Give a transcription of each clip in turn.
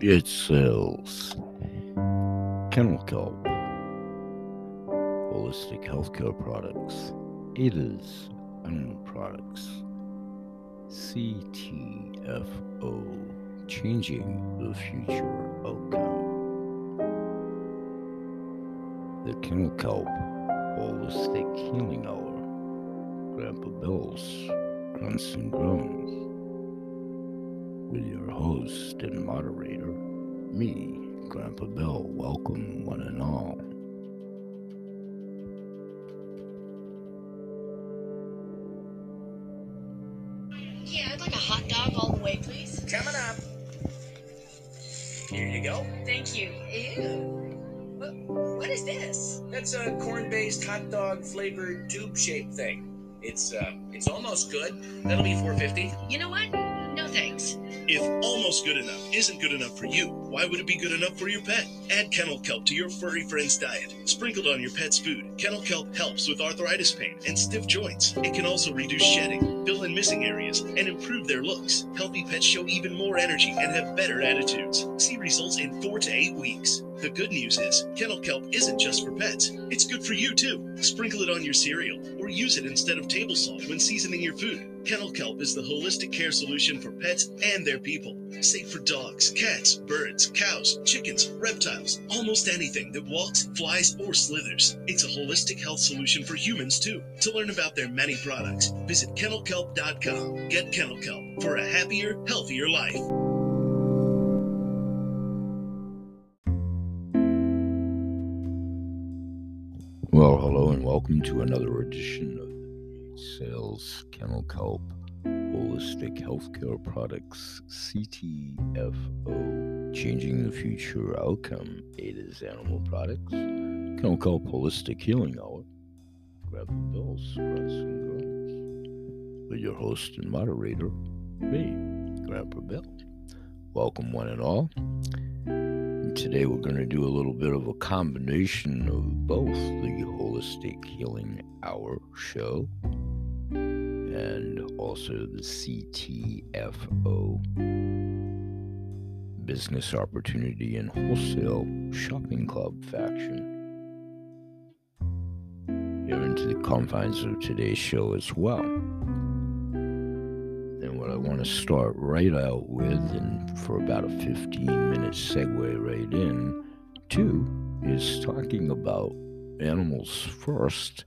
It sells. Kennel kelp, holistic healthcare products, ADA's animal products, CTFO, changing the future outcome. The kennel kelp, holistic healing hour, Grandpa Bill's grunts and groans with your host and moderator, me, Grandpa Bill. Welcome, one and all. Yeah, I'd like a hot dog all the way, please. Coming up. Here you go. Thank you. Ew. What, what is this? That's a corn-based hot dog flavored tube shaped thing. It's uh, it's almost good. That'll be 450. You know what? No thanks. If almost good enough isn't good enough for you, why would it be good enough for your pet? Add kennel kelp to your furry friend's diet. Sprinkled on your pet's food, kennel kelp helps with arthritis pain and stiff joints. It can also reduce shedding, fill in missing areas, and improve their looks. Healthy pets show even more energy and have better attitudes. See results in four to eight weeks. The good news is, kennel kelp isn't just for pets. It's good for you too. Sprinkle it on your cereal or use it instead of table salt when seasoning your food. Kennel kelp is the holistic care solution for pets and their people. Safe for dogs, cats, birds, cows, chickens, reptiles, almost anything that walks, flies, or slithers. It's a holistic health solution for humans too. To learn about their many products, visit kennelkelp.com. Get kennel kelp for a happier, healthier life. Well, hello and welcome to another edition of Sales Kennel Kelp Holistic Healthcare Products CTFO Changing the Future Outcome. It is Animal Products Kennel Kelp Holistic Healing Hour. Grab the Bills, Grunts and Groans with your host and moderator, me, Grandpa Bill. Welcome one and all. Today we're going to do a little bit of a combination of both the Holistic Healing Hour show and also the CTFO Business Opportunity and Wholesale Shopping Club faction here into the confines of today's show as well. What I want to start right out with, and for about a 15 minute segue right in, to is talking about animals first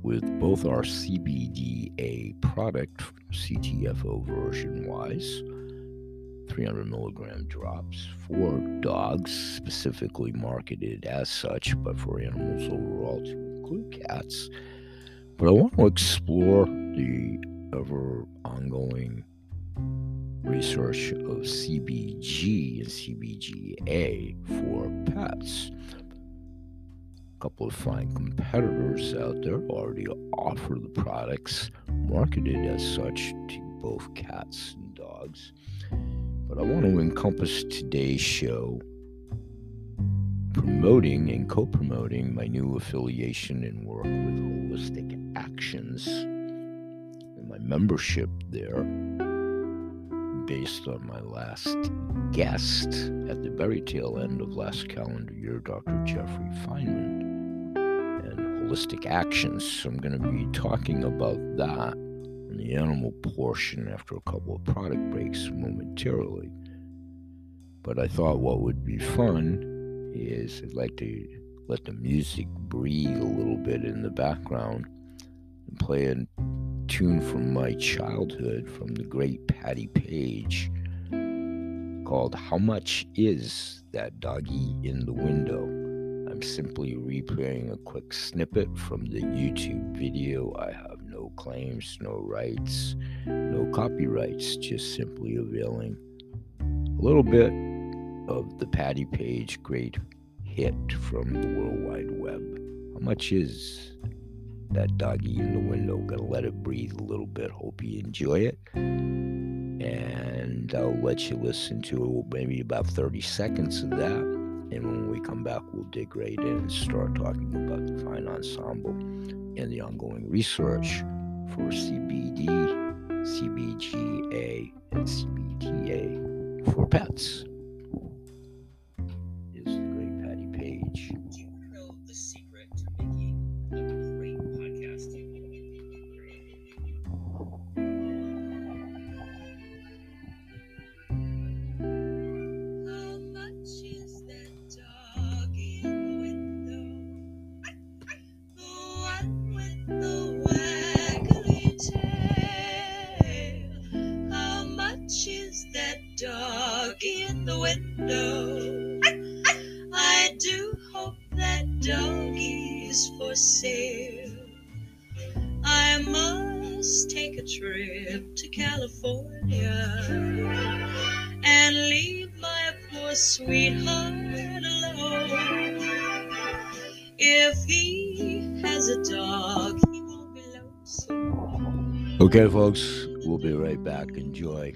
with both our CBDA product, CTFO version wise, 300 milligram drops for dogs, specifically marketed as such, but for animals overall to include cats. But I want to explore the ever ongoing research of CBG and CBGA for pets. A couple of fine competitors out there already offer the products marketed as such to both cats and dogs. But I want to encompass today's show promoting and co promoting my new affiliation and work with Holistic Actions and my membership there, based on my last guest at the very tail end of last calendar year, Dr. Jeffrey Feinman, and Holistic Actions. So I'm going to be talking about that in the animal portion after a couple of product breaks momentarily. But I thought what would be fun is I'd like to let the music breathe a little bit in the background and play a tune from my childhood from the great Patti Page called How Much Is That Doggy in the Window? I'm simply replaying a quick snippet from the YouTube video. I have no claims, no rights, no copyrights, just simply availing a little bit of the Patti Page great hit from the World Wide Web. How much is that doggy in the window? Gonna let it breathe a little bit. Hope you enjoy it. And I'll let you listen to maybe about 30 seconds of that. And when we come back, we'll dig right in and start talking about the fine ensemble and the ongoing research for CBD, CBGA, and CBDA for pets. Okay, folks, we'll be right back. Enjoy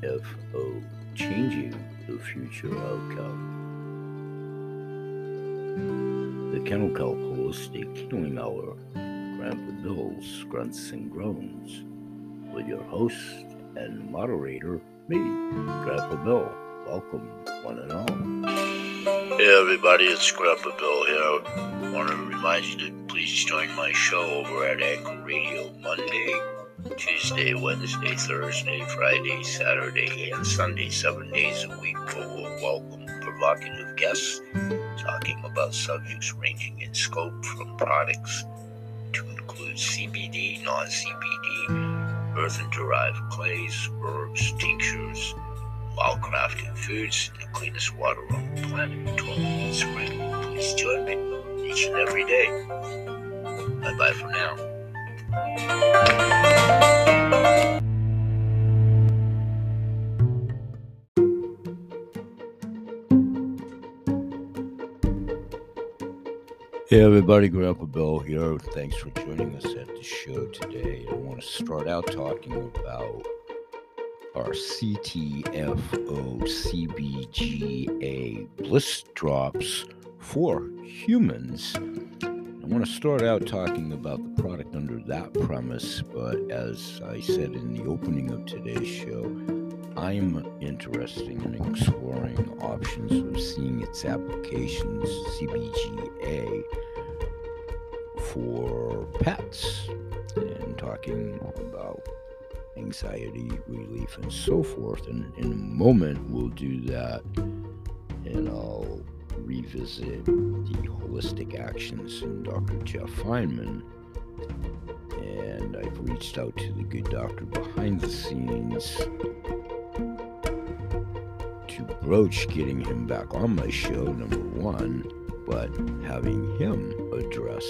CTFO, Changing the Future Outcome. The Kennel Kelp Holistic Healing Hour, Grandpa Bill's Grunts and Groans, with your host and moderator, me, Grandpa Bill. Welcome, one and all. Hey everybody, it's Grandpa Bill here. I want to remind you to please join my show over at Anchor Radio Monday, Tuesday, Wednesday, Thursday, Friday, Saturday, and Sunday, seven days a week, where we'll welcome provocative guests talking about subjects ranging in scope from products to include CBD, non CBD, earthen derived clays, herbs, tinctures, crafted foods, and the cleanest water on the planet, 12 minutes spring. Please join me each and every day. Bye bye for now. Hey everybody, Grandpa Bill here. Thanks for joining us at the show today. I want to start out talking about our CTFO CBGA bliss drops for humans. I want to start out talking about the product under that premise, but as I said in the opening of today's show, I'm interested in exploring options of seeing its applications, CBGA, for pets and talking about anxiety relief and so forth. And in a moment, we'll do that and I'll revisit the holistic actions in Dr. Jeff Feinman. And I've reached out to the good doctor behind the scenes to broach getting him back on my show, number one, but having him address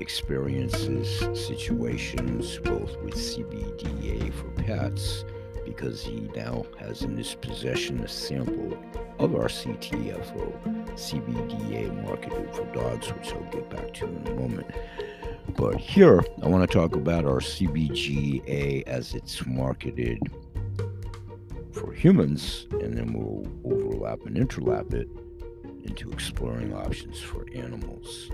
experiences, situations, both with CBDA for pets, because he now has in his possession a sample of our CTFO CBDA marketed for dogs, which I'll get back to in a moment. But here, I want to talk about our CBGA as it's marketed for humans, and then we'll overlap and interlap it into exploring options for animals.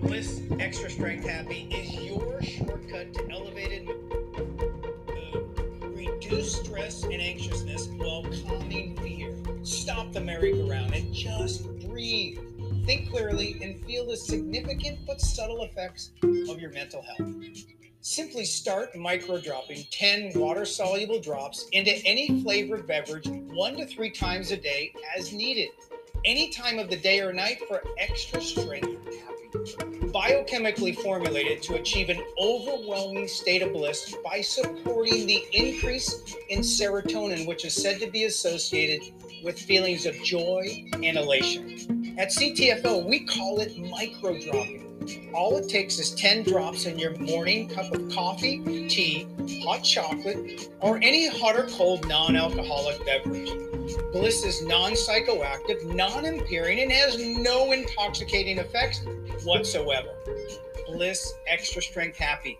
Bliss Extra Strength Happy is your shortcut to elevated uh, mood. Reduce stress and anxiousness while calming fear. Stop the merry-go-round and just breathe. Think clearly and feel the significant but subtle effects of your mental health. Simply start micro dropping 10 water soluble drops into any flavored beverage one to three times a day as needed. any time of the day or night for extra strength happy. Biochemically formulated to achieve an overwhelming state of bliss by supporting the increase in serotonin, which is said to be associated with feelings of joy and elation. At CTFO, we call it micro dropping. All it takes is 10 drops in your morning cup of coffee, tea, hot chocolate, or any hot or cold non alcoholic beverage. Bliss is non psychoactive, non impairing, and has no intoxicating effects whatsoever. Bliss Extra Strength Happy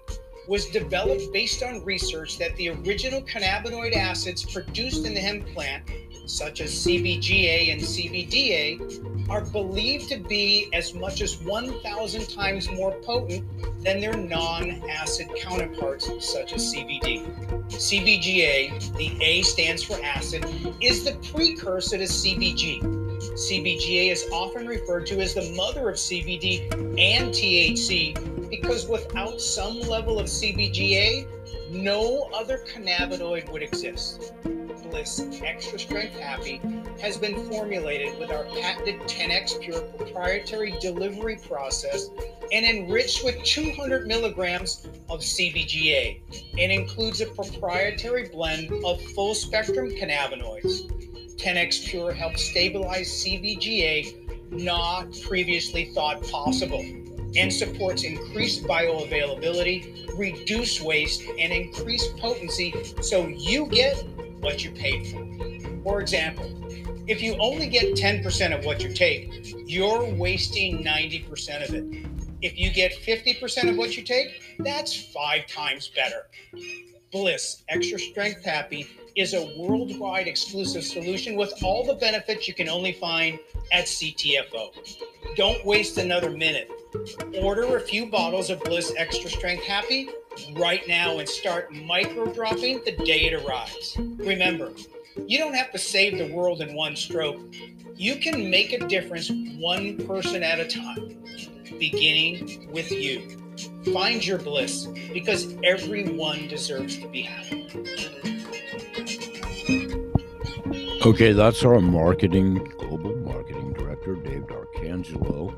was developed based on research that the original cannabinoid acids produced in the hemp plant, such as CBGA and CBDA, are believed to be as much as 1,000 times more potent than their non acid counterparts, such as CBD. CBGA, the A stands for acid, is the precursor to CBG. CBGA is often referred to as the mother of CBD and THC because without some level of CBGA, no other cannabinoid would exist. Bliss Extra Strength Happy has been formulated with our patented 10x Pure proprietary delivery process and enriched with 200 milligrams of CBGA and includes a proprietary blend of full spectrum cannabinoids. 10x Pure helps stabilize CBGA not previously thought possible and supports increased bioavailability, reduce waste, and increased potency so you get what you paid for. For example, if you only get 10% of what you take, you're wasting 90% of it. If you get 50% of what you take, that's five times better. Bliss Extra Strength Happy is a worldwide exclusive solution with all the benefits you can only find at CTFO. Don't waste another minute. Order a few bottles of Bliss Extra Strength Happy right now and start micro dropping the day it arrives. Remember, you don't have to save the world in one stroke. You can make a difference one person at a time, beginning with you. Find your bliss because everyone deserves to be happy. Okay, that's our marketing, global marketing director, Dave D'Arcangelo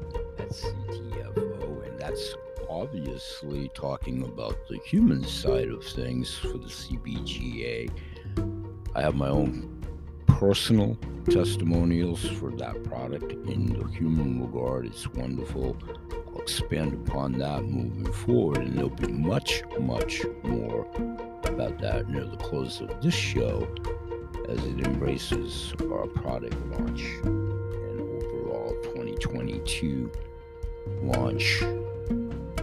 obviously talking about the human side of things for the CBGA. I have my own personal testimonials for that product in the human regard. It's wonderful. I'll expand upon that moving forward, and there'll be much, much more about that near the close of this show as it embraces our product launch and overall 2022 launch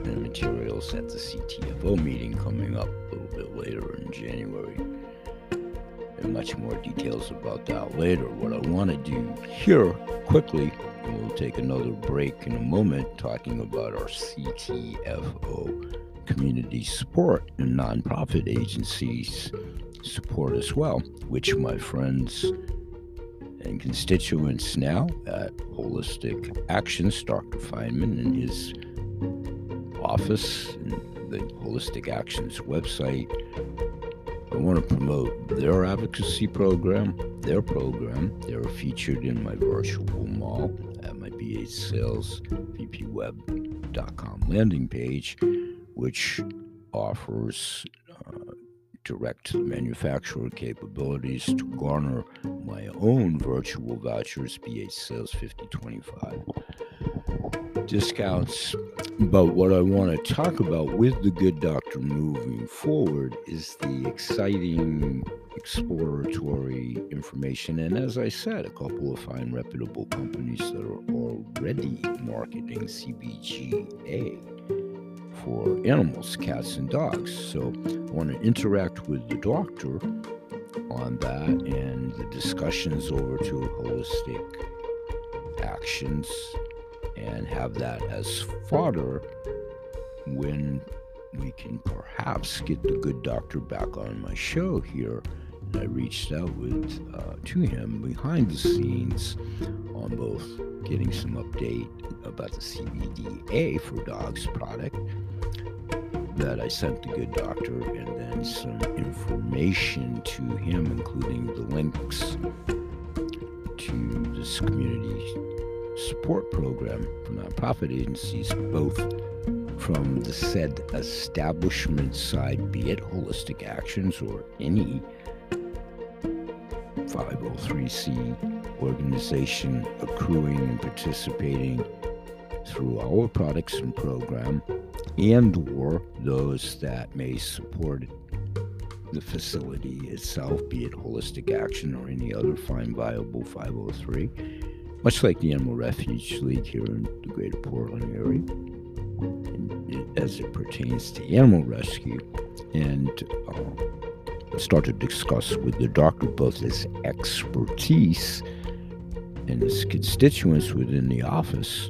and materials at the CTFO meeting coming up a little bit later in January. And much more details about that later. What I want to do here quickly, and we'll take another break in a moment, talking about our CTFO community support and nonprofit agencies support as well, which my friends and constituents now at Holistic Actions, Dr. Feinman and his office and the Holistic Actions website. I want to promote their advocacy program, their program. They're featured in my virtual mall at my BH Sales VPWeb.com landing page, which offers uh, direct manufacturer capabilities to garner my own virtual vouchers, BH Sales 5025 discounts. But what I want to talk about with the Good Doctor moving forward is the exciting exploratory information. And as I said, a couple of fine, reputable companies that are already marketing CBGA for animals, cats, and dogs. So I want to interact with the doctor on that and the discussions over to holistic actions and have that as fodder when we can perhaps get the good doctor back on my show here. And I reached out with uh, to him behind the scenes on both getting some update about the CBDA for dogs product that I sent the good doctor, and then some information to him, including the links to this community support program for nonprofit agencies, both from the said establishment side, be it Holistic Actions or any 503c organization accruing and participating through our products and program and or those that may support the facility itself be it holistic action or any other fine viable 503 much like the animal refuge league here in the greater portland area as it pertains to animal rescue and uh, start to discuss with the doctor both his expertise and his constituents within the office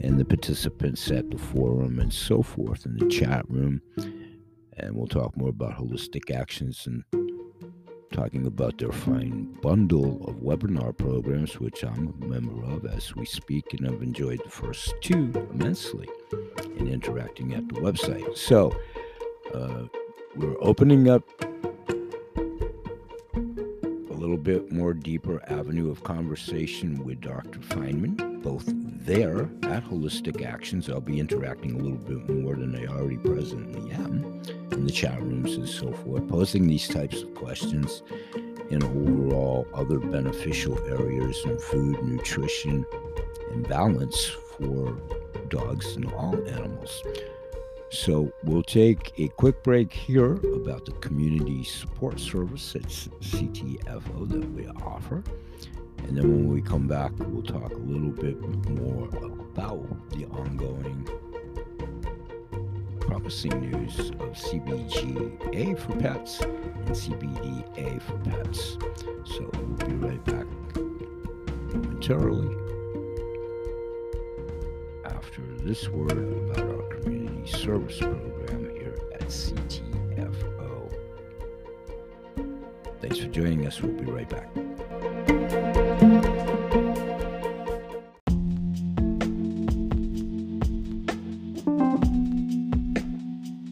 and the participants at the forum and so forth in the chat room. And we'll talk more about holistic actions and talking about their fine bundle of webinar programs, which I'm a member of as we speak, and I've enjoyed the first two immensely in interacting at the website. So uh, we're opening up a little bit more deeper avenue of conversation with Dr. Feinman, both there at Holistic Actions. I'll be interacting a little bit more than I already presently am in the chat rooms and so forth, posing these types of questions in overall other beneficial areas in food, nutrition, and balance for dogs and all animals. So we'll take a quick break here about the community support service at CTFO that we offer. And then when we come back, we'll talk a little bit more about the ongoing promising news of CBGA for pets and CBDA for pets. So we'll be right back momentarily after this word about our community service program here at CTFO. Thanks for joining us. We'll be right back.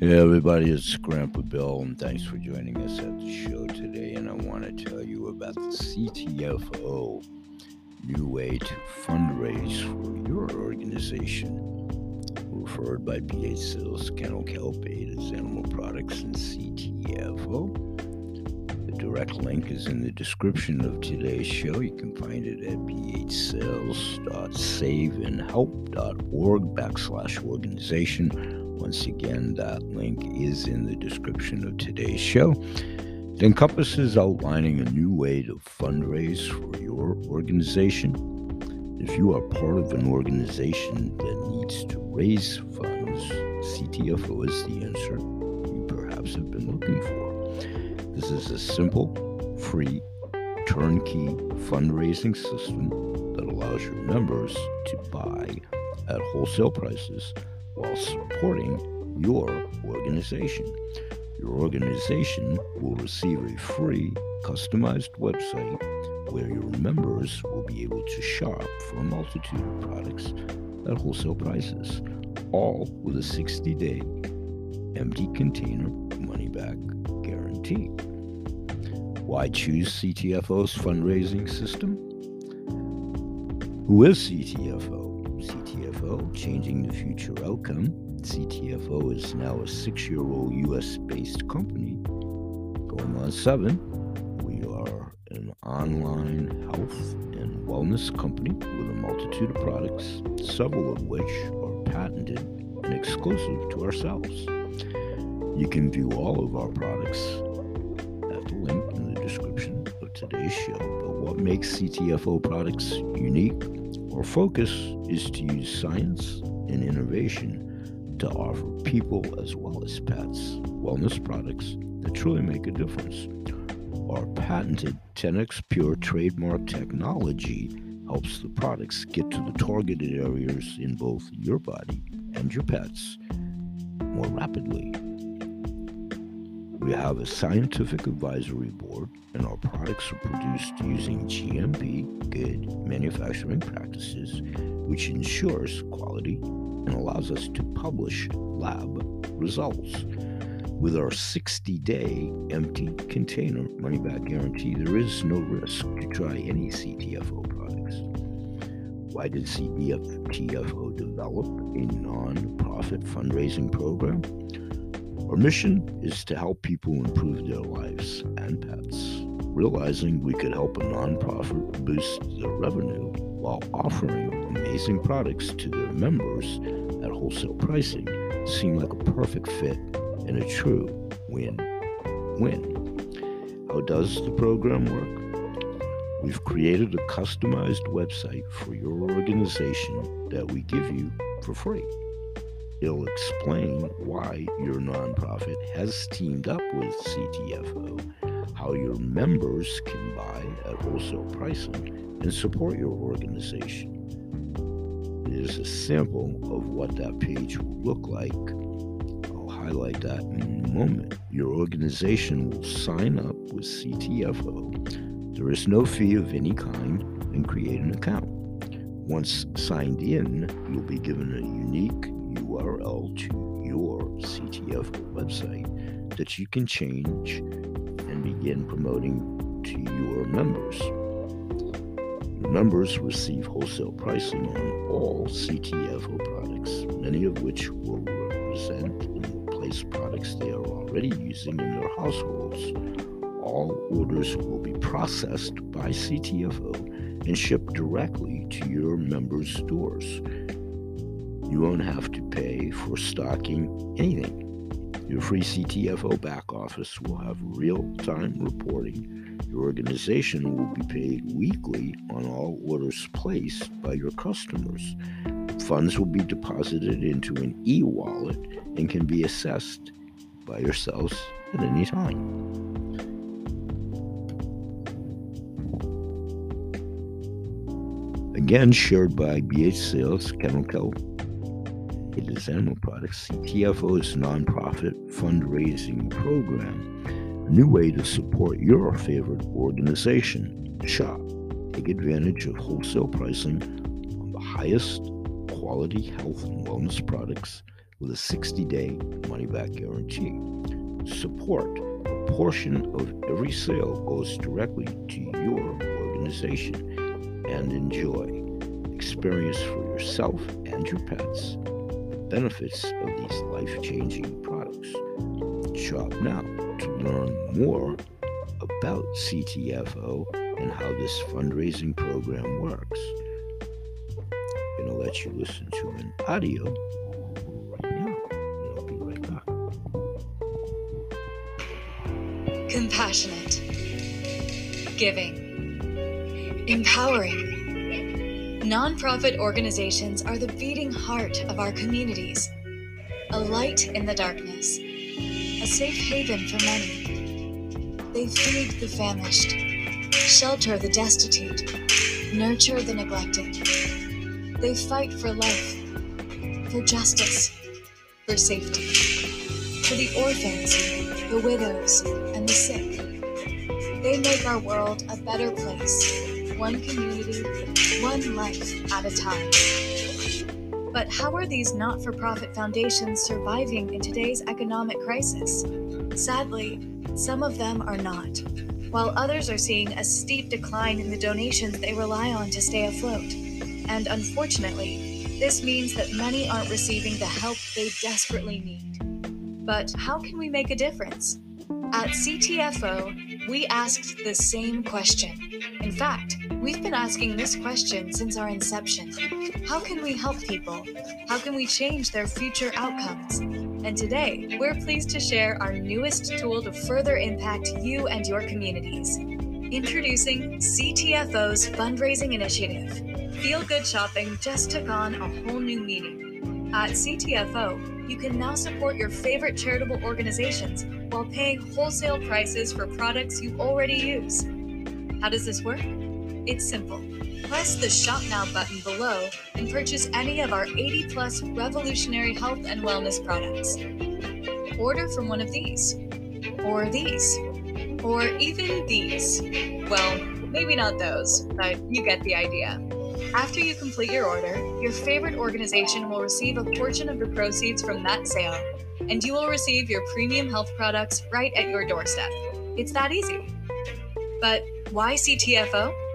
Hey everybody, it's Grandpa Bill, and thanks for joining us at the show today. And I want to tell you about the CTFO new way to fundraise for your organization. Referred by BH Sales, Kennel Kelp, Ada's Animal Products, and CTFO. The direct link is in the description of today's show. You can find it at phsales.saveandhelp.org backslash organization once again, that link is in the description of today's show. It encompasses outlining a new way to fundraise for your organization. If you are part of an organization that needs to raise funds, CTFO is the answer you perhaps have been looking for. This is a simple, free, turnkey fundraising system that allows your members to buy at wholesale prices while supporting your organization. Your organization will receive a free, customized website where your members will be able to shop for a multitude of products at wholesale prices, all with a 60 day empty container money back guarantee. Why choose CTFO's fundraising system? Who is CTFO? CTFO, Changing the Future Outcome. CTFO is now a six year old US based company, going on seven. We are an online health and wellness company with a multitude of products, several of which are patented and exclusive to ourselves. You can view all of our products at the link in the description of today's show. But what makes CTFO products unique our focus is to use science and innovation to offer people as well as pets wellness products that truly make a difference. Our patented 10x Pure trademark technology helps the products get to the targeted areas in both your body and your pets more rapidly. We have a scientific advisory board, and our products are produced using GMP, good manufacturing practices, which ensures quality and allows us to publish lab results. With our 60 day empty container money back guarantee, there is no risk to try any CTFO products. Why did CTFO develop a non-profit fundraising program? Our mission is to help people improve their lives and pets. Realizing we could help a nonprofit boost their revenue while offering amazing products to their members at wholesale pricing seemed like a perfect fit and a true win win. How does the program work? We've created a customized website for your organization that we give you for free. It'll explain why your nonprofit has teamed up with CTFO, how your members can buy at wholesale pricing, and support your organization. Here's a sample of what that page will look like. I'll highlight that in a moment. Your organization will sign up with CTFO. There is no fee of any kind and create an account. Once signed in, you'll be given a unique URL to your CTFO website that you can change and begin promoting to your members. Members receive wholesale pricing on all CTFO products, many of which will represent and replace products they are already using in their households. All orders will be processed by CTFO and shipped directly to your members' stores. You won't have to pay for stocking anything. Your free CTFO back office will have real time reporting your organization will be paid weekly on all orders placed by your customers. Funds will be deposited into an e wallet and can be assessed by yourselves at any time. Again, shared by BH Sales, Kennel it is Animal Products, CTFO's nonprofit fundraising program a new way to support your favorite organization. Shop. Take advantage of wholesale pricing on the highest quality health and wellness products with a 60 day money back guarantee. Support. A portion of every sale goes directly to your organization and enjoy. Experience for yourself and your pets benefits of these life changing products. Shop now to learn more about CTFO and how this fundraising program works. I'm going to let you listen to an audio right now, and I'll be right back. Compassionate, giving, empowering. Nonprofit organizations are the beating heart of our communities, a light in the darkness. A safe haven for many. They feed the famished, shelter the destitute, nurture the neglected. They fight for life, for justice, for safety, for the orphans, the widows, and the sick. They make our world a better place, one community, one life at a time. But how are these not for profit foundations surviving in today's economic crisis? Sadly, some of them are not, while others are seeing a steep decline in the donations they rely on to stay afloat. And unfortunately, this means that many aren't receiving the help they desperately need. But how can we make a difference? At CTFO, we asked the same question. In fact, we've been asking this question since our inception. How can we help people? How can we change their future outcomes? And today, we're pleased to share our newest tool to further impact you and your communities. Introducing CTFO's fundraising initiative. Feel Good Shopping just took on a whole new meaning. At CTFO, you can now support your favorite charitable organizations while paying wholesale prices for products you already use. How does this work? It's simple. Press the Shop Now button below and purchase any of our 80 plus revolutionary health and wellness products. Order from one of these, or these, or even these. Well, maybe not those, but you get the idea. After you complete your order, your favorite organization will receive a portion of the proceeds from that sale, and you will receive your premium health products right at your doorstep. It's that easy. But why CTFO?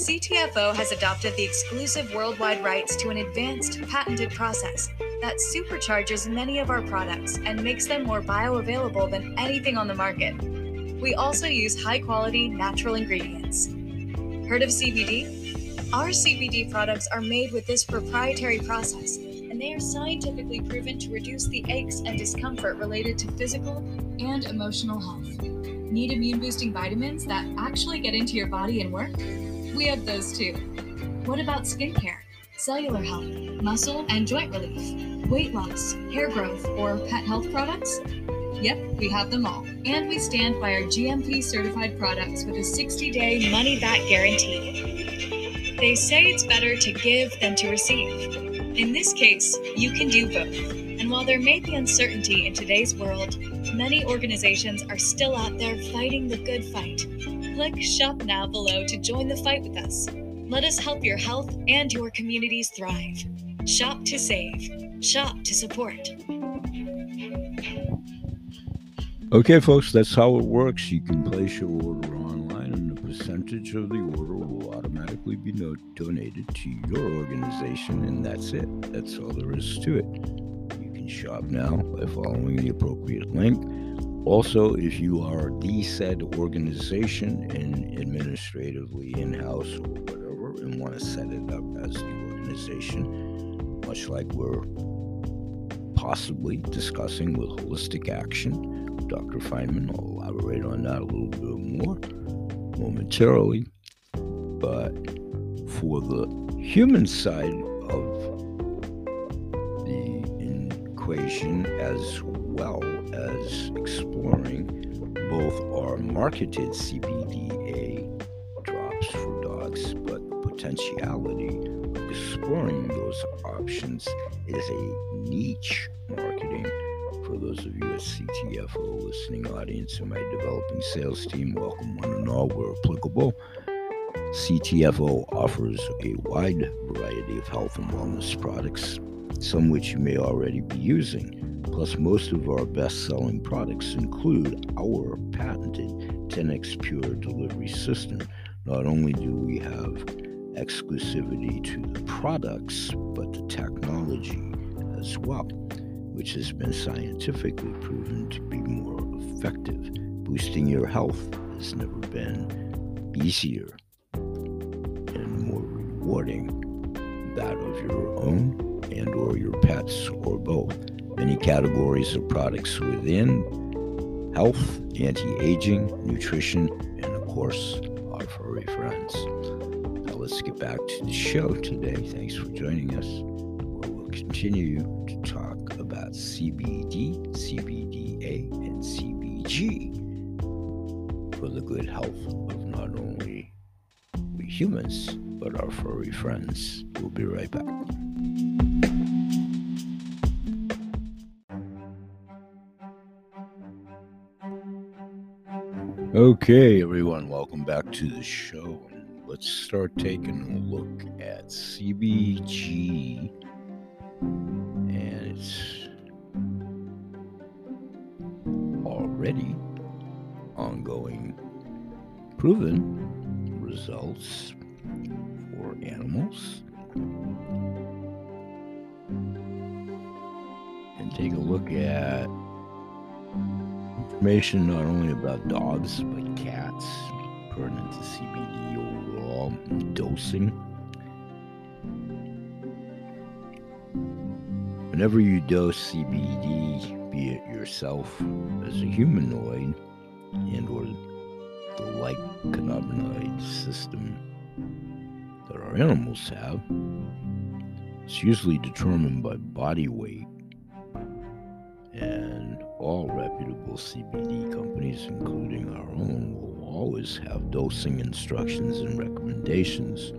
CTFO has adopted the exclusive worldwide rights to an advanced patented process that supercharges many of our products and makes them more bioavailable than anything on the market. We also use high quality natural ingredients. Heard of CBD? Our CBD products are made with this proprietary process, and they are scientifically proven to reduce the aches and discomfort related to physical and emotional health. Need immune boosting vitamins that actually get into your body and work? We have those too. What about skincare, cellular health, muscle and joint relief, weight loss, hair growth, or pet health products? Yep, we have them all. And we stand by our GMP certified products with a 60 day money back guarantee. They say it's better to give than to receive. In this case, you can do both. And while there may be uncertainty in today's world, many organizations are still out there fighting the good fight. Click Shop Now below to join the fight with us. Let us help your health and your communities thrive. Shop to save. Shop to support. Okay, folks, that's how it works. You can place your order online, and a percentage of the order will automatically be no- donated to your organization, and that's it. That's all there is to it. You can shop now by following the appropriate link. Also, if you are the said organization and administratively in house or whatever, and want to set it up as the organization, much like we're possibly discussing with Holistic Action Dr. Feinman. I'll elaborate on that a little bit more momentarily. But for the human side of the equation, as well as exploring both our marketed CBDA drops for dogs, but the potentiality of exploring those options is a niche marketing for those of you at CTFO listening audience and my developing sales team, welcome one and all where applicable. CTFO offers a wide variety of health and wellness products, some which you may already be using. Plus, most of our best selling products include our patented 10x Pure delivery system. Not only do we have exclusivity to the products, but the technology as well which has been scientifically proven to be more effective. Boosting your health has never been easier and more rewarding that of your own and or your pets or both. Many categories of products within health, anti-aging, nutrition, and of course, our furry friends. Now let's get back to the show today. Thanks for joining us. We'll continue to talk about CBD, CBDA, and CBG for the good health of not only we humans, but our furry friends. We'll be right back. Okay, everyone, welcome back to the show. Let's start taking a look at CBG and its already ongoing proven results for animals. And take a look at information not only about dogs but pertinent to CBD overall dosing. Whenever you dose CBD, be it yourself as a humanoid and or the like cannabinoid system that our animals have, it's usually determined by body weight and all reputable CBD companies, including our own, always have dosing instructions and recommendations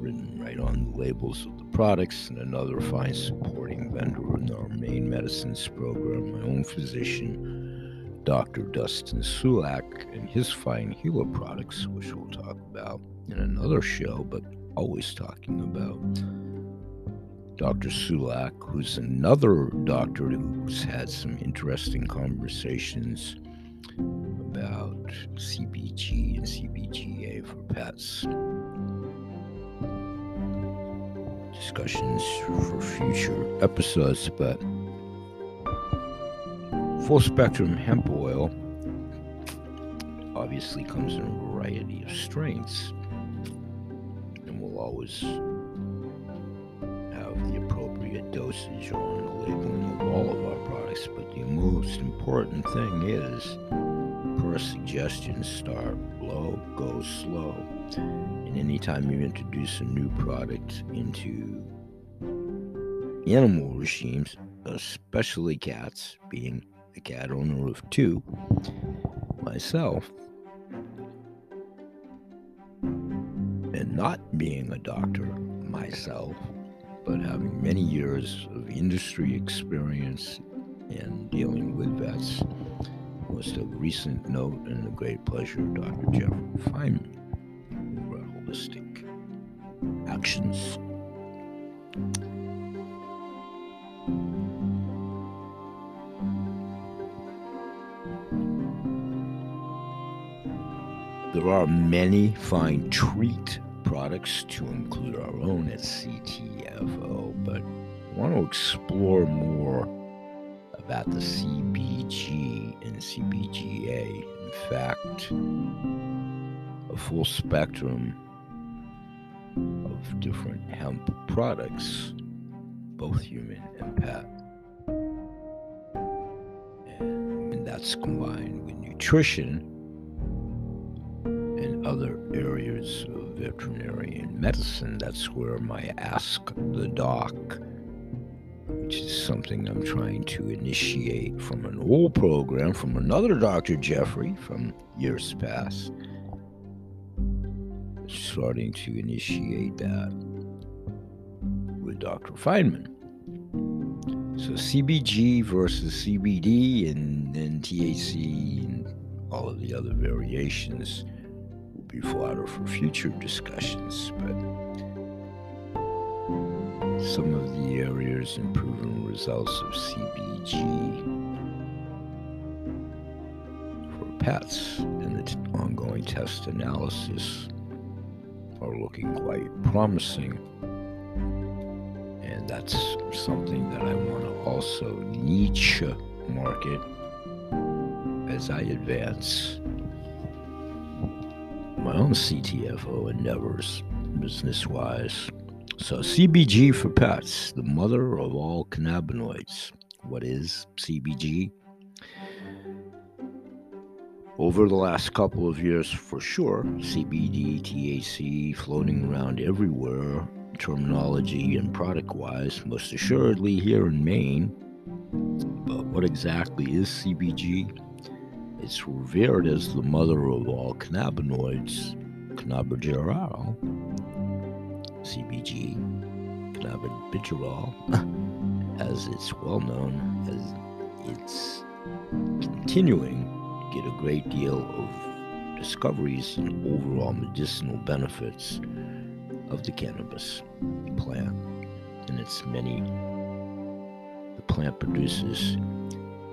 written right on the labels of the products. And another fine supporting vendor in our main medicines program, my own physician, Dr. Dustin Sulak, and his fine healer products, which we'll talk about in another show, but always talking about. Dr. Sulak, who's another doctor who's had some interesting conversations about CBG and CBGA for pets. discussions for future episodes, but full spectrum hemp oil obviously comes in a variety of strengths and will always have the appropriate dosage on the labeling of all of our products. But the most important thing is per suggestion start low, go slow. And anytime you introduce a new product into animal regimes, especially cats, being a cat owner of two, myself, and not being a doctor myself, but having many years of industry experience and dealing with vets, was of recent note and a great pleasure, Dr. Jeffrey Feinman, at Holistic Actions. There are many fine treat products to include our own at CTFO, but I want to explore more about the CBG and CBGA. In fact, a full spectrum of different hemp products, both human and pet. And that's combined with nutrition and other areas of veterinary and medicine, that's where my Ask the Doc which is something I'm trying to initiate from an old program from another Dr. Jeffrey from years past. Starting to initiate that with Dr. Feinman. So CBG versus CBD and then THC and all of the other variations will be fodder for future discussions, but some of the areas and proven results of CBG for pets in the t- ongoing test analysis are looking quite promising. And that's something that I want to also niche market as I advance my own CTFO endeavors business wise. So, CBG for pets, the mother of all cannabinoids. What is CBG? Over the last couple of years, for sure, CBD, THC floating around everywhere, terminology and product wise, most assuredly here in Maine. But what exactly is CBG? It's revered as the mother of all cannabinoids, cannabigerol, CBG, cannabidiol, as it's well known, as it's continuing to get a great deal of discoveries and overall medicinal benefits of the cannabis plant and its many. The plant produces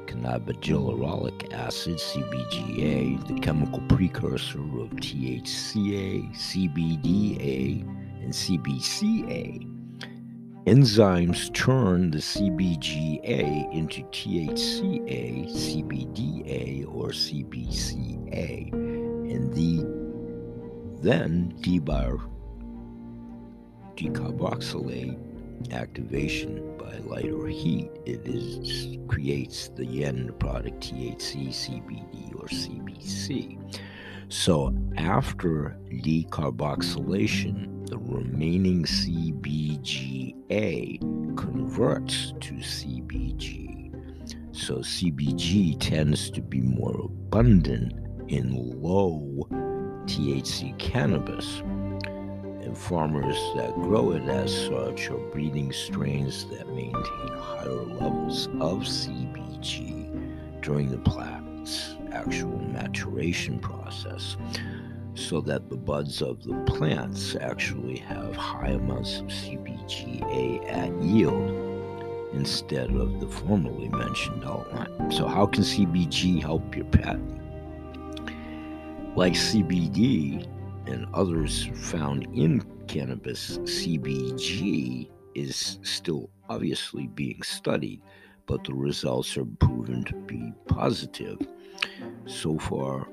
cannabigerolic acid, CBGA, the chemical precursor of THCA, CBDA, and CBCA. Enzymes turn the CBGA into THCA, CBDA, or CBCA, and the then debar decarboxylate activation by light or heat. It is creates the end product THC, CBD, or CBC. So after decarboxylation, the remaining CBGA converts to CBG. So CBG tends to be more abundant in low THC cannabis. And farmers that grow it as such are breeding strains that maintain higher levels of CBG during the plant's actual maturation process so that the buds of the plants actually have high amounts of CBGA at yield instead of the formerly mentioned outline. So, how can CBG help your pet? Like CBD and others found in cannabis, CBG is still obviously being studied, but the results are proven to be positive. So far,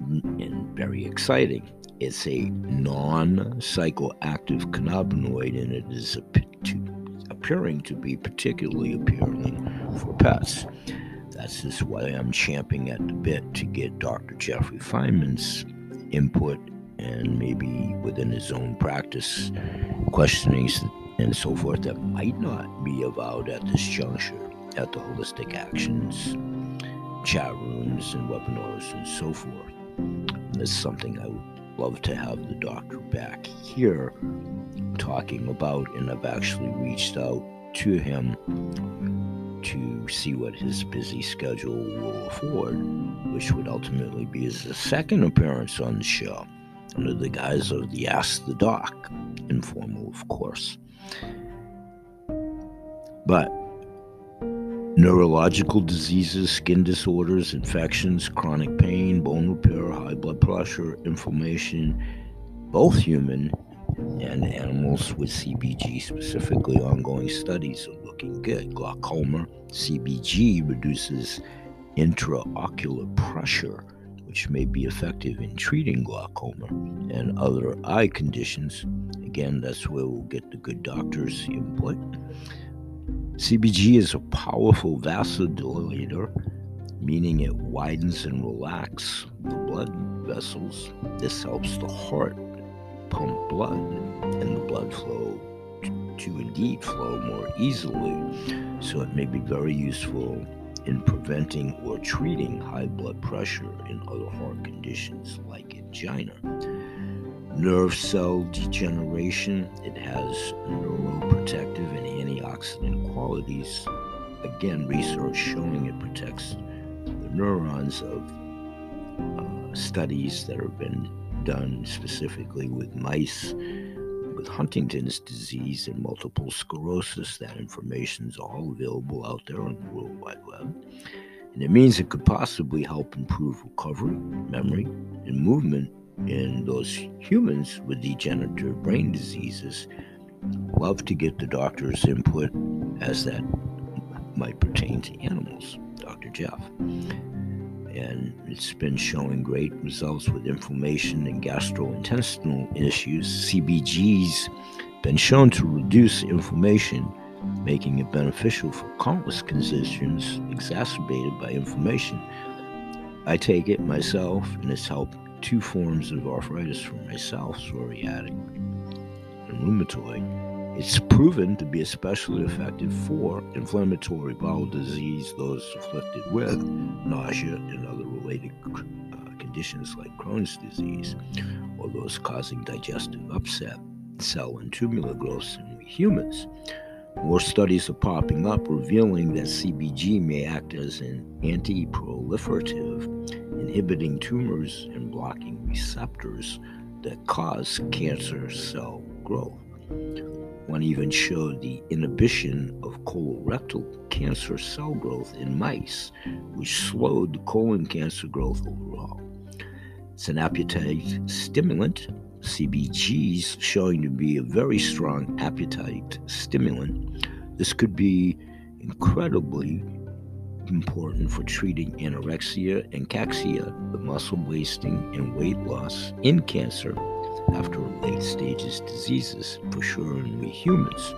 and very exciting. It's a non psychoactive cannabinoid and it is appearing to be particularly appealing for pets. That's just why I'm champing at the bit to get Dr. Jeffrey Feinman's input and maybe within his own practice questionings and so forth that might not be avowed at this juncture at the Holistic Actions chat rooms and webinars and so forth. And it's something I would love to have the doctor back here talking about, and I've actually reached out to him to see what his busy schedule will afford, which would ultimately be his second appearance on the show under the guise of the Ask the Doc, informal, of course. But neurological diseases, skin disorders, infections, chronic pain, bone repair, high blood pressure, inflammation, both human and animals with CBG, specifically ongoing studies are looking good. Glaucoma, CBG reduces intraocular pressure, which may be effective in treating glaucoma and other eye conditions. Again, that's where we'll get the good doctor's input. CBG is a powerful vasodilator, meaning it widens and relaxes the blood vessels. This helps the heart pump blood and the blood flow to indeed flow more easily. So it may be very useful in preventing or treating high blood pressure in other heart conditions like angina nerve cell degeneration. It has neuroprotective and antioxidant qualities. Again, research showing it protects the neurons of uh, studies that have been done specifically with mice with Huntington's disease and multiple sclerosis. That information is all available out there on the World Wide Web. And it means it could possibly help improve recovery, memory, and movement in those humans with degenerative brain diseases love to get the doctor's input as that might pertain to animals, Dr. Jeff. And it's been showing great results with inflammation and gastrointestinal issues. CBG's been shown to reduce inflammation, making it beneficial for countless conditions exacerbated by inflammation. I take it myself, and it's helped two forms of arthritis for myself, psoriatic and rheumatoid. It's proven to be especially effective for inflammatory bowel disease, those afflicted with nausea and other related uh, conditions like Crohn's disease, or those causing digestive upset, cell and tubular growths in humans. More studies are popping up revealing that CBG may act as an anti proliferative, inhibiting tumors and blocking receptors that cause cancer cell growth. One even showed the inhibition of colorectal cancer cell growth in mice, which slowed the colon cancer growth overall. It's an appetite stimulant CBGs showing to be a very strong appetite stimulant. This could be incredibly important for treating anorexia and cachexia, the muscle wasting and weight loss in cancer after late stages diseases, for sure in we humans.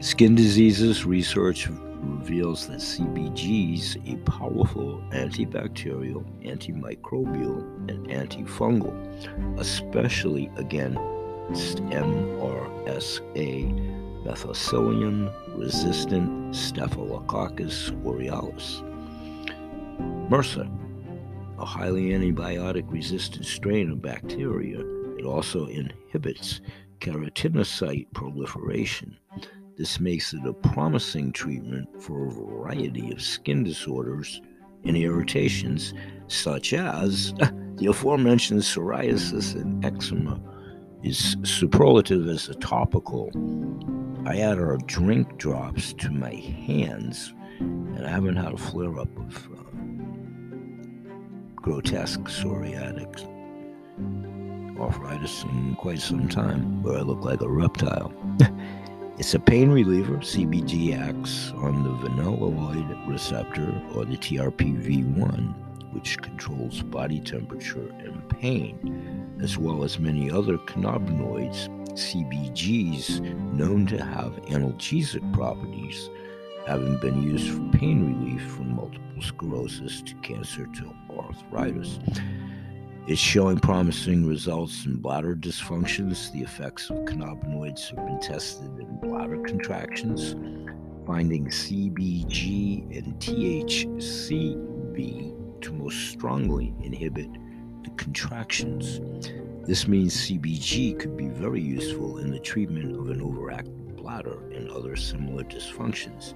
Skin diseases research reveals that CBG is a powerful antibacterial, antimicrobial, and antifungal, especially against MRSA methicillin resistant Staphylococcus aureus. MRSA, a highly antibiotic resistant strain of bacteria, it also inhibits keratinocyte proliferation this makes it a promising treatment for a variety of skin disorders and irritations, such as the aforementioned psoriasis and eczema. Is superlative as a topical. I add our drink drops to my hands, and I haven't had a flare up of uh, grotesque psoriatic arthritis in quite some time, where I look like a reptile. it's a pain reliever. CBG acts on the vanilloid receptor or the TRPV1, which controls body temperature and pain, as well as many other cannabinoids, CBGs, known to have analgesic properties, having been used for pain relief from multiple sclerosis to cancer to arthritis. It's showing promising results in bladder dysfunctions. The effects of cannabinoids have been tested in bladder contractions, finding CBG and THCV to most strongly inhibit the contractions. This means CBG could be very useful in the treatment of an overactive bladder and other similar dysfunctions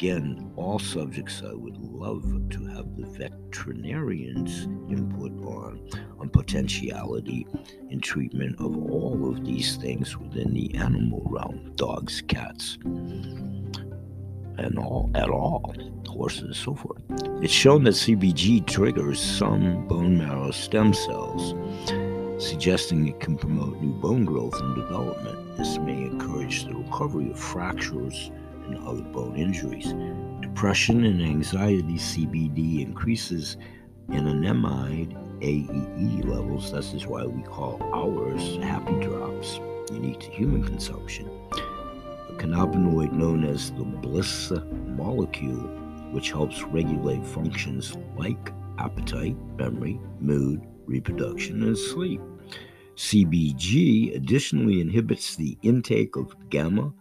again, all subjects I would love to have the veterinarian's input on, on potentiality in treatment of all of these things within the animal realm dogs, cats, and all at all, horses, and so forth. It's shown that CBG triggers some bone marrow stem cells, suggesting it can promote new bone growth and development. This may encourage the recovery of fractures and other bone injuries. Depression and anxiety CBD increases anandamide AEA levels. This is why we call ours happy drops, unique to human consumption. A cannabinoid known as the bliss molecule, which helps regulate functions like appetite, memory, mood, reproduction, and sleep. CBG additionally inhibits the intake of gamma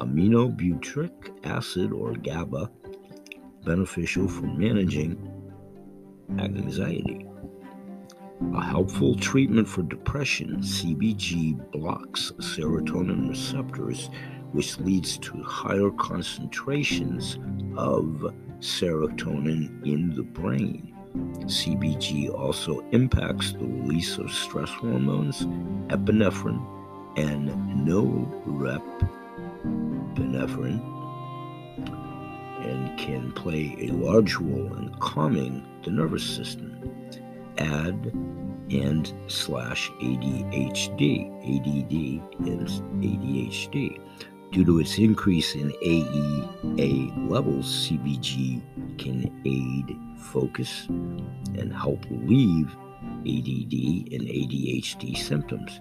aminobutyric acid or GABA beneficial for managing anxiety. A helpful treatment for depression, CBG blocks serotonin receptors, which leads to higher concentrations of serotonin in the brain. CBG also impacts the release of stress hormones, epinephrine, and norepinephrine and can play a large role in calming the nervous system. Add and slash ADHD, ADD, and ADHD. Due to its increase in AEA levels, CBG can aid focus and help relieve ADD and ADHD symptoms.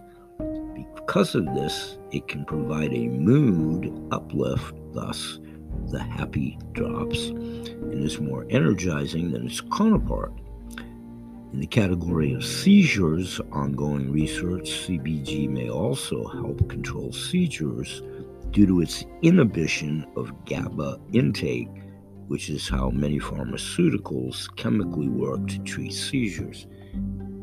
Because of this, it can provide a mood uplift, thus, the happy drops, and is more energizing than its counterpart. In the category of seizures, ongoing research, CBG may also help control seizures due to its inhibition of GABA intake, which is how many pharmaceuticals chemically work to treat seizures.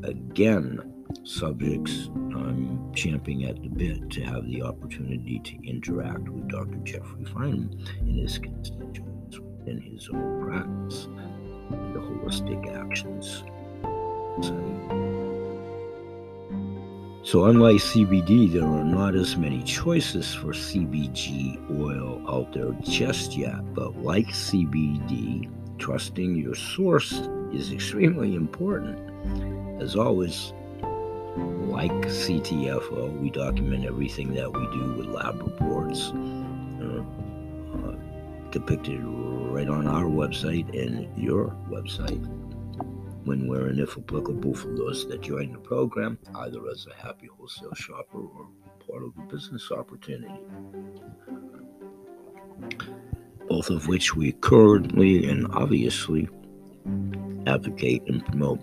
Again, subjects I'm champing at the bit to have the opportunity to interact with Dr. Jeffrey Feinman and his constituents in his own practice, and the holistic actions So, unlike CBD, there are not as many choices for CBG oil out there just yet. But like CBD, trusting your source is extremely important. As always, like CTFO, we document everything that we do with lab reports uh, uh, depicted right on our website and your website when we're and if applicable for those that join the program, either as a happy wholesale shopper or part of a business opportunity. Both of which we currently and obviously advocate and promote.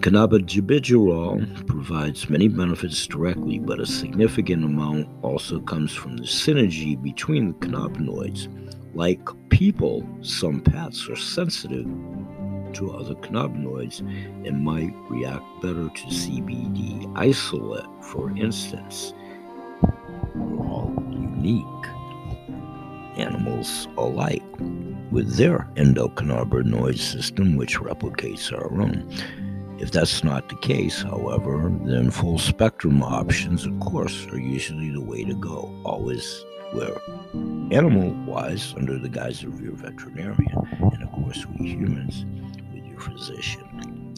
Cannabidiol provides many benefits directly, but a significant amount also comes from the synergy between the cannabinoids. Like people, some pets are sensitive to other cannabinoids and might react better to CBD isolate, for instance. We're all unique animals alike with their endocannabinoid system, which replicates our own. If that's not the case, however, then full spectrum options, of course, are usually the way to go. Always where animal wise, under the guise of your veterinarian, and of course, we humans physician.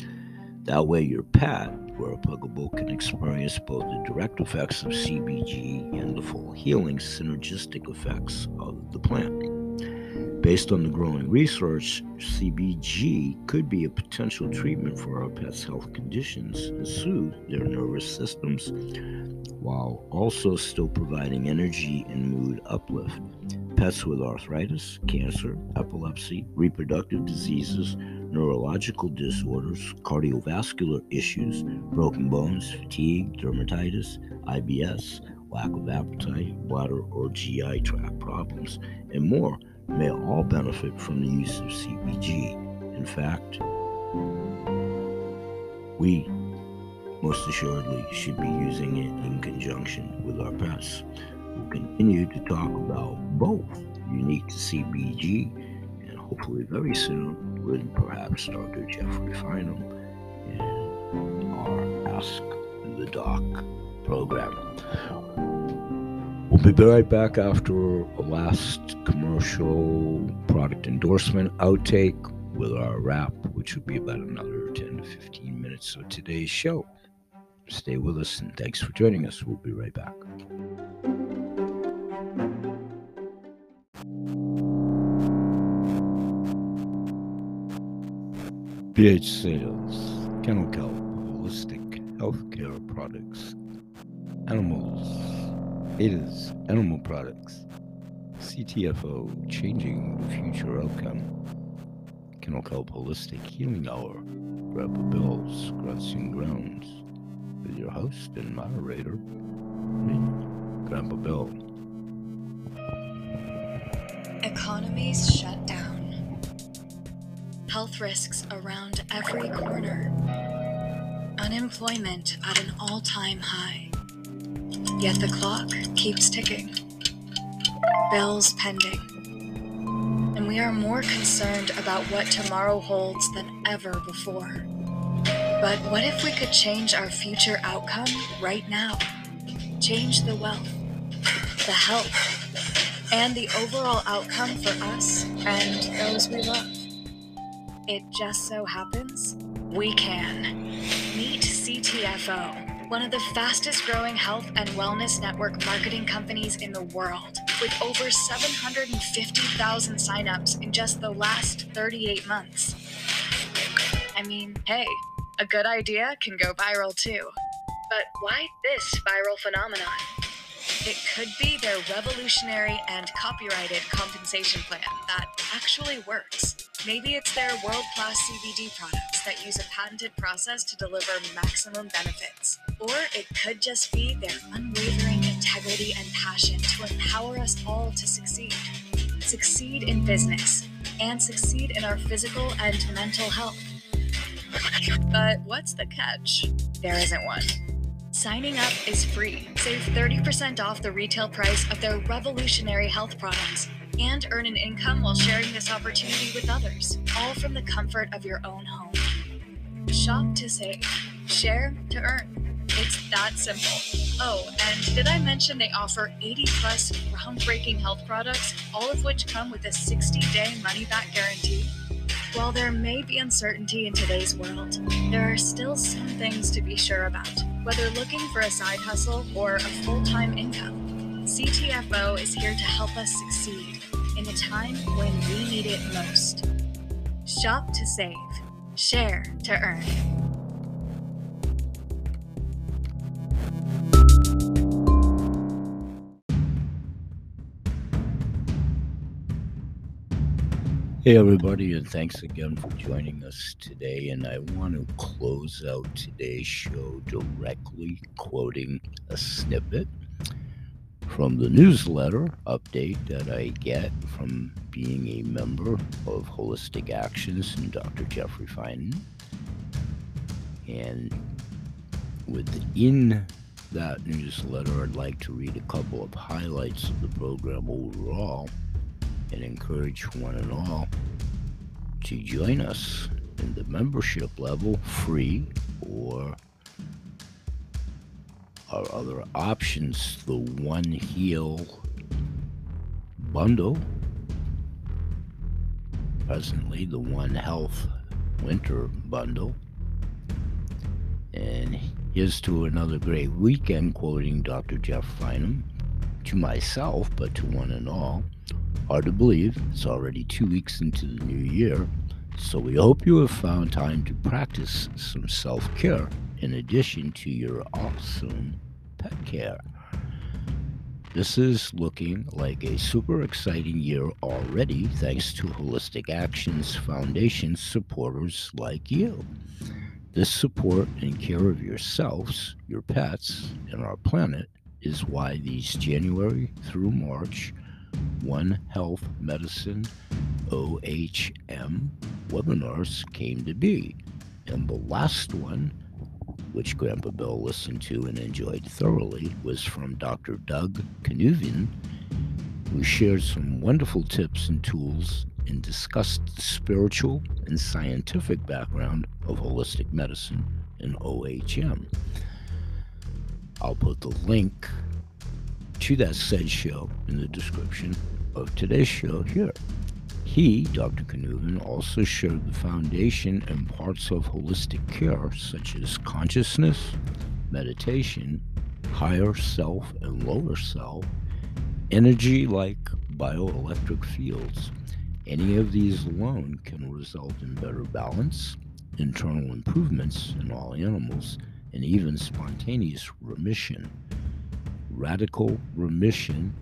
That way, your pet where applicable, can experience both the direct effects of CBG and the full healing synergistic effects of the plant. Based on the growing research, CBG could be a potential treatment for our pets' health conditions and soothe their nervous systems while also still providing energy and mood uplift. Pets with arthritis, cancer, epilepsy, reproductive diseases, neurological disorders, cardiovascular issues, broken bones, fatigue, dermatitis, IBS, lack of appetite, bladder or GI tract problems, and more may all benefit from the use of CBG. In fact, we most assuredly should be using it in conjunction with our pets. We'll continue to talk about both unique to CBG and hopefully very soon with perhaps Dr. Jeffrey Feinman in our Ask the Doc program. We'll be right back after a last commercial product endorsement outtake with our wrap, which will be about another 10 to 15 minutes of today's show. Stay with us and thanks for joining us. We'll be right back. BH Sales, Kennel Kelp, Holistic Healthcare Products, Animals, ADA's Animal Products, CTFO, Changing the Future Outcome, Kennel Kelp Holistic Healing Hour, Grandpa Bill's Grunts Grounds, with your host and moderator, me, Grandpa Bill. Economies shut down health risks around every corner, unemployment at an all time high. Yet the clock keeps ticking, bills pending. And we are more concerned about what tomorrow holds than ever before. But what if we could change our future outcome right now? Change the wealth, the health, and the overall outcome for us and those we love. It just so happens we can. Meet CTFO, one of the fastest growing health and wellness network marketing companies in the world, with over 750,000 signups in just the last 38 months. I mean, hey, a good idea can go viral too. But why this viral phenomenon? It could be their revolutionary and copyrighted compensation plan that actually works. Maybe it's their world class CBD products that use a patented process to deliver maximum benefits. Or it could just be their unwavering integrity and passion to empower us all to succeed. Succeed in business and succeed in our physical and mental health. But what's the catch? There isn't one. Signing up is free. Save 30% off the retail price of their revolutionary health products and earn an income while sharing this opportunity with others, all from the comfort of your own home. Shop to save, share to earn. It's that simple. Oh, and did I mention they offer 80 plus groundbreaking health products, all of which come with a 60 day money back guarantee? While there may be uncertainty in today's world, there are still some things to be sure about, whether looking for a side hustle or a full time income. CTFO is here to help us succeed in a time when we need it most. Shop to save, share to earn. Hey, everybody, and thanks again for joining us today. And I want to close out today's show directly quoting a snippet from the newsletter update that I get from being a member of Holistic Actions and Dr. Jeffrey Feinman. And within that newsletter, I'd like to read a couple of highlights of the program overall and encourage one and all to join us in the membership level free or our other options, the One Heal bundle, presently the One Health Winter bundle, And here's to another great weekend, quoting Dr. Jeff Feinman. To myself, but to one and all. Hard to believe, it's already two weeks into the new year, so we hope you have found time to practice some self care in addition to your awesome pet care. This is looking like a super exciting year already, thanks to Holistic Actions Foundation supporters like you. This support and care of yourselves, your pets, and our planet is why these January through March One Health Medicine OHM webinars came to be. And the last one which Grandpa Bill listened to and enjoyed thoroughly, was from Dr. Doug Knueven, who shared some wonderful tips and tools and discussed the spiritual and scientific background of holistic medicine and OHM. I'll put the link to that said show in the description of today's show here. He, Dr. Knueven, also showed the foundation and parts of holistic care, such as consciousness, meditation, higher self and lower self, energy like bioelectric fields. Any of these alone can result in better balance, internal improvements in all animals, and even spontaneous remission. Radical remission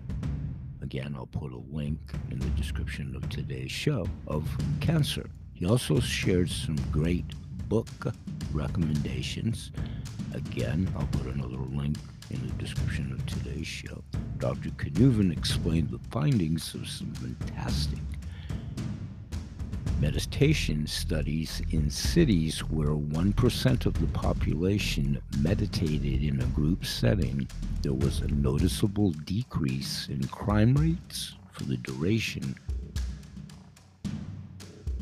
Again, I'll put a link in the description of today's show of cancer. He also shared some great book recommendations. Again, I'll put another link in the description of today's show. Dr. Knueven explained the findings of some fantastic meditation studies in cities where 1% of the population meditated in a group setting, there was a noticeable decrease in crime rates for the duration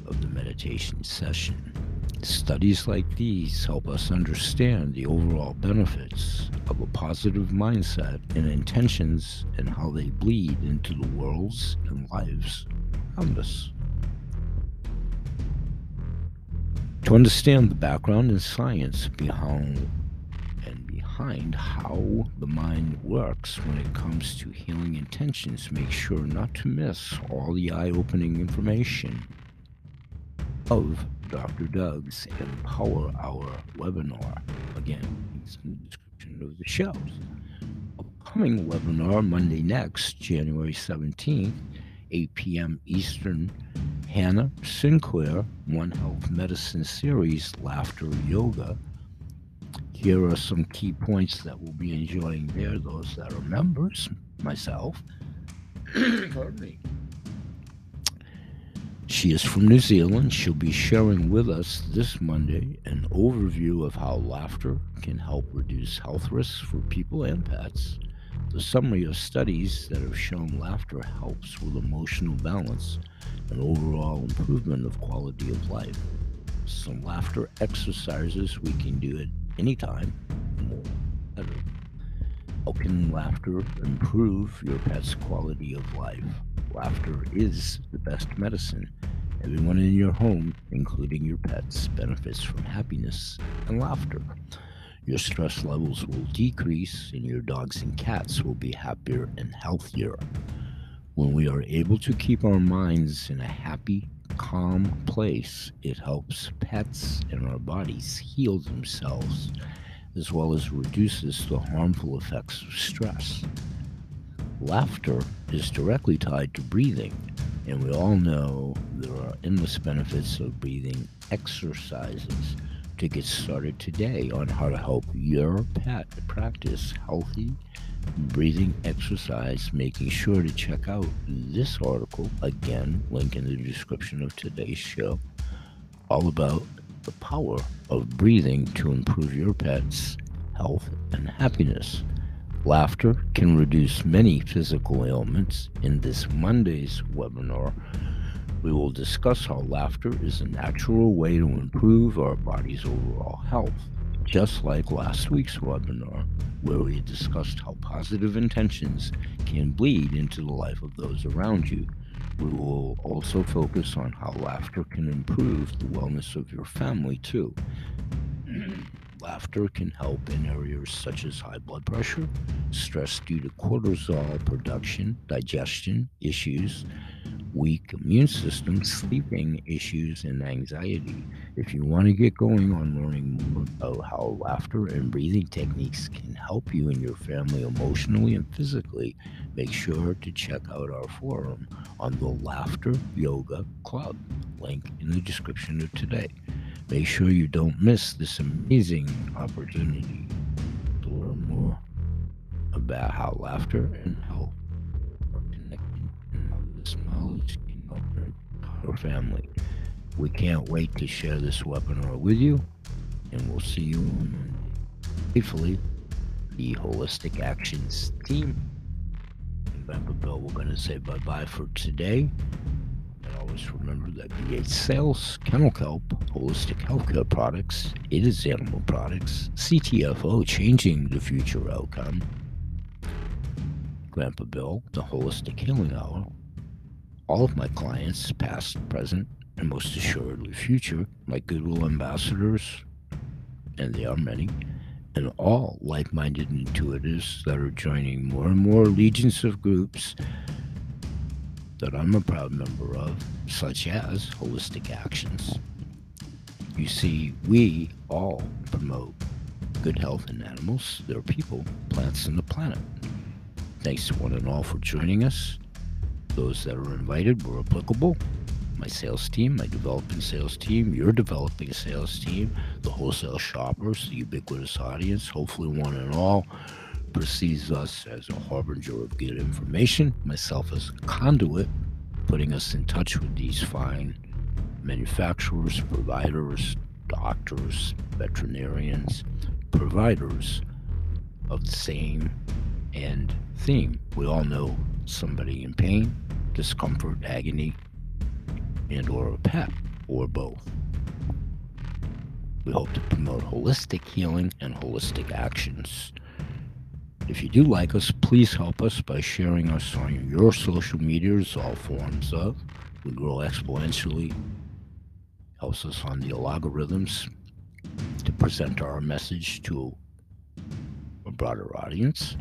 of the meditation session. Studies like these help us understand the overall benefits of a positive mindset and intentions and how they bleed into the worlds and lives around us. To understand the background and science behind and behind how the mind works when it comes to healing intentions, make sure not to miss all the eye-opening information of Dr. Doug's Empower Hour webinar. Again, it's in the description of the shows. Upcoming webinar Monday next, January 17th, 8 p.m. Eastern Hannah Sinclair, One Health Medicine Series, Laughter Yoga. Here are some key points that we'll be enjoying there, those that are members, myself. Pardon me. She is from New Zealand. She'll be sharing with us this Monday an overview of how laughter can help reduce health risks for people and pets. The summary of studies that have shown laughter helps with emotional balance and overall improvement of quality of life. Some laughter exercises we can do at any time. How can laughter improve your pet's quality of life? Laughter is the best medicine. Everyone in your home, including your pets, benefits from happiness and laughter. Your stress levels will decrease, and your dogs and cats will be happier and healthier. When we are able to keep our minds in a happy, calm place, it helps pets and our bodies heal themselves, as well as reduces the harmful effects of stress. Laughter is directly tied to breathing, and we all know there are endless benefits of breathing exercises. To get started today on how to help your pet practice healthy, breathing exercise, making sure to check out this article, again, link in the description of today's show, all about the power of breathing to improve your pet's health and happiness. Laughter can reduce many physical ailments. In this Monday's webinar, we will discuss how laughter is a natural way to improve our body's overall health just like last week's webinar, where we discussed how positive intentions can bleed into the life of those around you. We will also focus on how laughter can improve the wellness of your family, too. laughter can help in areas such as high blood pressure, stress due to cortisol production, digestion issues, weak immune system, sleeping issues, and anxiety. If you want to get going on learning more about how laughter and breathing techniques can help you and your family emotionally and physically, make sure to check out our forum on the Laughter Yoga Club. Link in the description of today. Make sure you don't miss this amazing opportunity to learn more about how laughter and health family. We can't wait to share this webinar with you, and we'll see you on Hopefully, the Holistic Actions team. Grandpa Bill, we're going to say bye bye for today. And always remember that BH Sales, Kennel Kelp, Holistic Healthcare Products, It is Animal Products, CTFO, Changing the Future Outcome, Grandpa Bill, the Holistic Healing Hour, all of my clients, past, present, and most assuredly future, my Goodwill ambassadors, and they are many, and all like minded intuitives that are joining more and more legions of groups that I'm a proud member of, such as Holistic Actions. You see, we all promote good health in animals, their people, plants, and the planet. Thanks to one and all for joining us. Those that are invited were applicable. My sales team, my developing sales team, your developing sales team, the wholesale shoppers, the ubiquitous audience, hopefully one and all perceives us as a harbinger of good information, myself as a conduit, putting us in touch with these fine manufacturers, providers, doctors, veterinarians, providers of the same end theme. We all know somebody in pain, discomfort, agony, and or a pep, or both. We hope to promote holistic healing and holistic actions. If you do like us, please help us by sharing us on your social medias, all forms of. We grow exponentially. Helps us on the algorithms to present our message to a broader audience.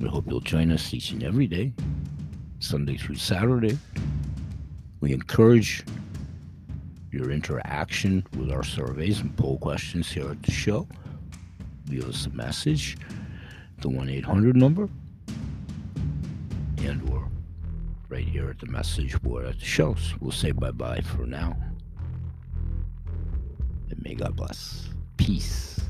We hope you'll join us each and every day, Sunday through Saturday. We encourage your interaction with our surveys and poll questions here at the show. Leave us a message, the 1 800 number, and we're right here at the message board at the shows. We'll say bye bye for now. And may God bless. Peace.